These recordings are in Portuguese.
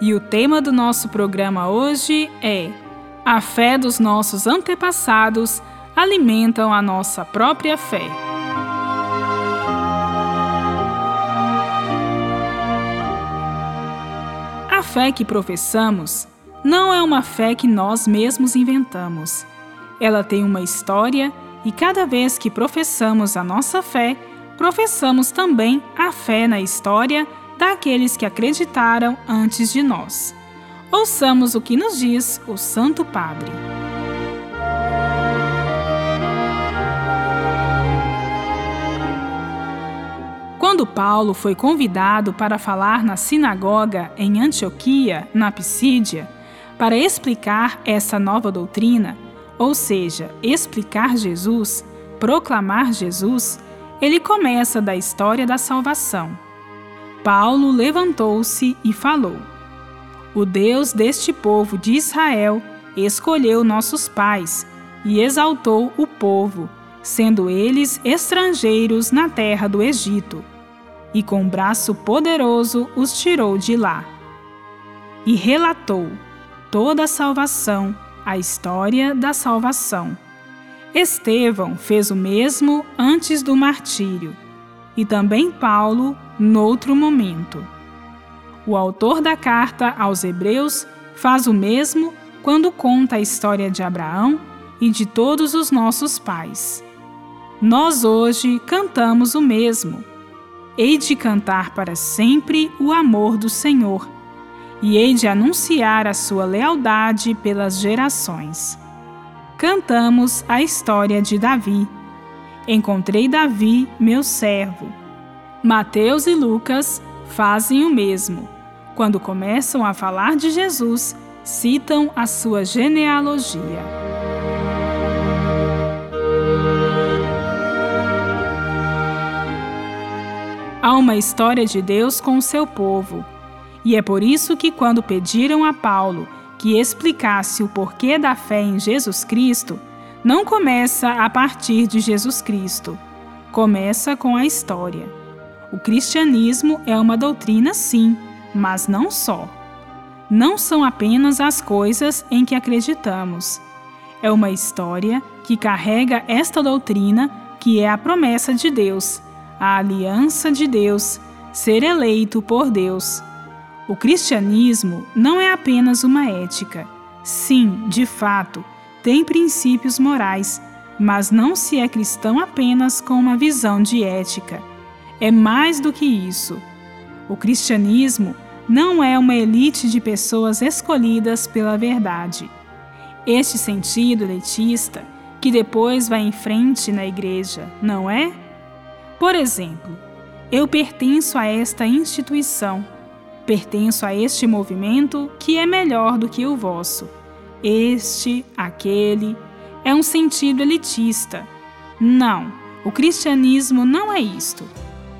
E o tema do nosso programa hoje é: A fé dos nossos antepassados alimentam a nossa própria fé. A fé que professamos não é uma fé que nós mesmos inventamos. Ela tem uma história e cada vez que professamos a nossa fé, professamos também a fé na história daqueles que acreditaram antes de nós. Ouçamos o que nos diz o Santo Padre. Quando Paulo foi convidado para falar na sinagoga em Antioquia, na Pisídia, para explicar essa nova doutrina, ou seja, explicar Jesus, proclamar Jesus, ele começa da história da salvação Paulo levantou-se e falou: O Deus deste povo de Israel escolheu nossos pais e exaltou o povo, sendo eles estrangeiros na terra do Egito, e com braço poderoso os tirou de lá. E relatou toda a salvação, a história da salvação. Estevão fez o mesmo antes do martírio e também Paulo noutro momento. O autor da carta aos Hebreus faz o mesmo quando conta a história de Abraão e de todos os nossos pais. Nós hoje cantamos o mesmo. Hei de cantar para sempre o amor do Senhor, e hei de anunciar a sua lealdade pelas gerações. Cantamos a história de Davi Encontrei Davi, meu servo. Mateus e Lucas fazem o mesmo. Quando começam a falar de Jesus, citam a sua genealogia. Há uma história de Deus com o seu povo. E é por isso que, quando pediram a Paulo que explicasse o porquê da fé em Jesus Cristo, não começa a partir de Jesus Cristo, começa com a história. O cristianismo é uma doutrina, sim, mas não só. Não são apenas as coisas em que acreditamos. É uma história que carrega esta doutrina, que é a promessa de Deus, a aliança de Deus, ser eleito por Deus. O cristianismo não é apenas uma ética. Sim, de fato, tem princípios morais, mas não se é cristão apenas com uma visão de ética. É mais do que isso. O cristianismo não é uma elite de pessoas escolhidas pela verdade. Este sentido elitista que depois vai em frente na igreja, não é? Por exemplo, eu pertenço a esta instituição, pertenço a este movimento que é melhor do que o vosso este, aquele, é um sentido elitista. Não, o cristianismo não é isto.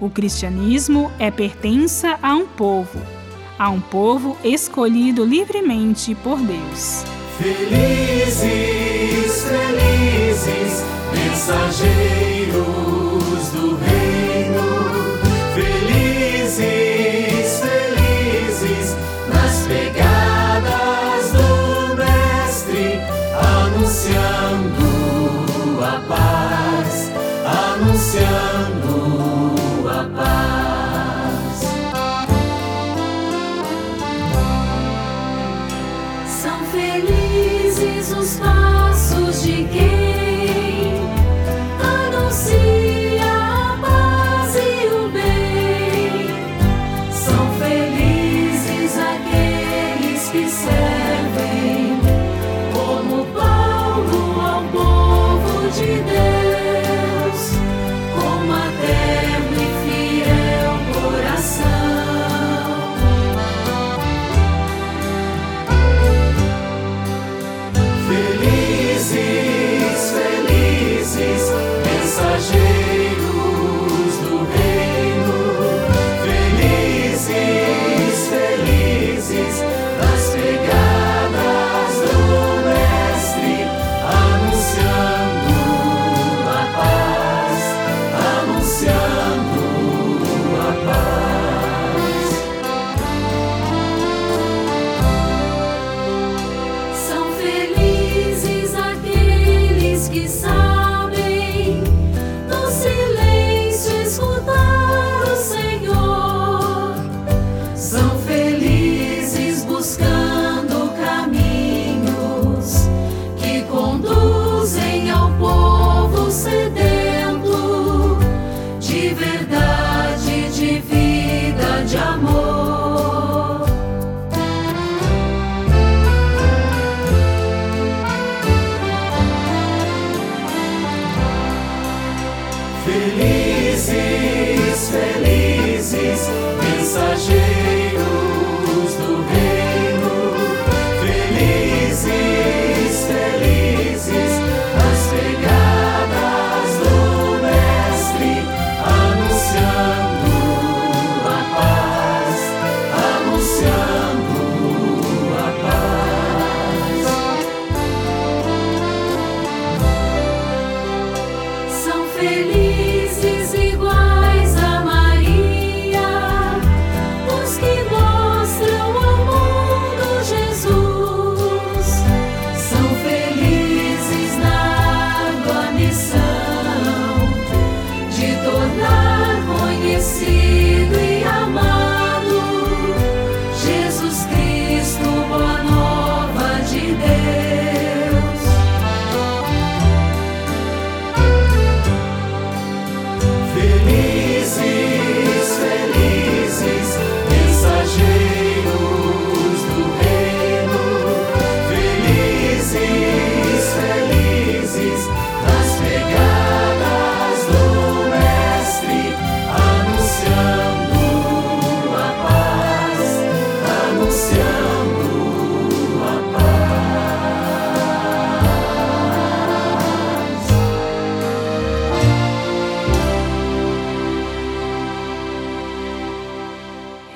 O cristianismo é pertença a um povo, a um povo escolhido livremente por Deus. Felizes, felizes, mensageiros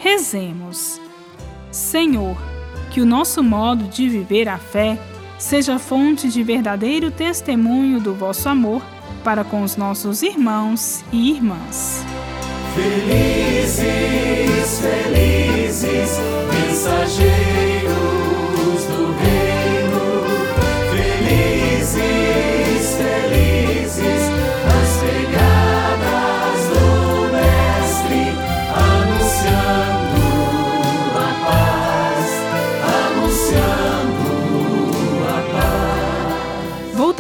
Rezemos. Senhor, que o nosso modo de viver a fé seja fonte de verdadeiro testemunho do vosso amor para com os nossos irmãos e irmãs. Felizes, felizes,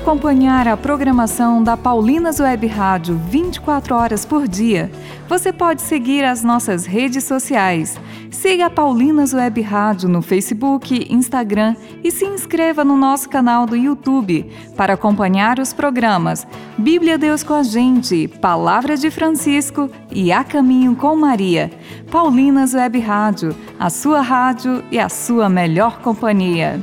Acompanhar a programação da Paulinas Web Rádio 24 horas por dia, você pode seguir as nossas redes sociais. Siga a Paulinas Web Rádio no Facebook, Instagram e se inscreva no nosso canal do YouTube para acompanhar os programas Bíblia Deus com a Gente, Palavra de Francisco e A Caminho com Maria. Paulinas Web Rádio, a sua rádio e a sua melhor companhia.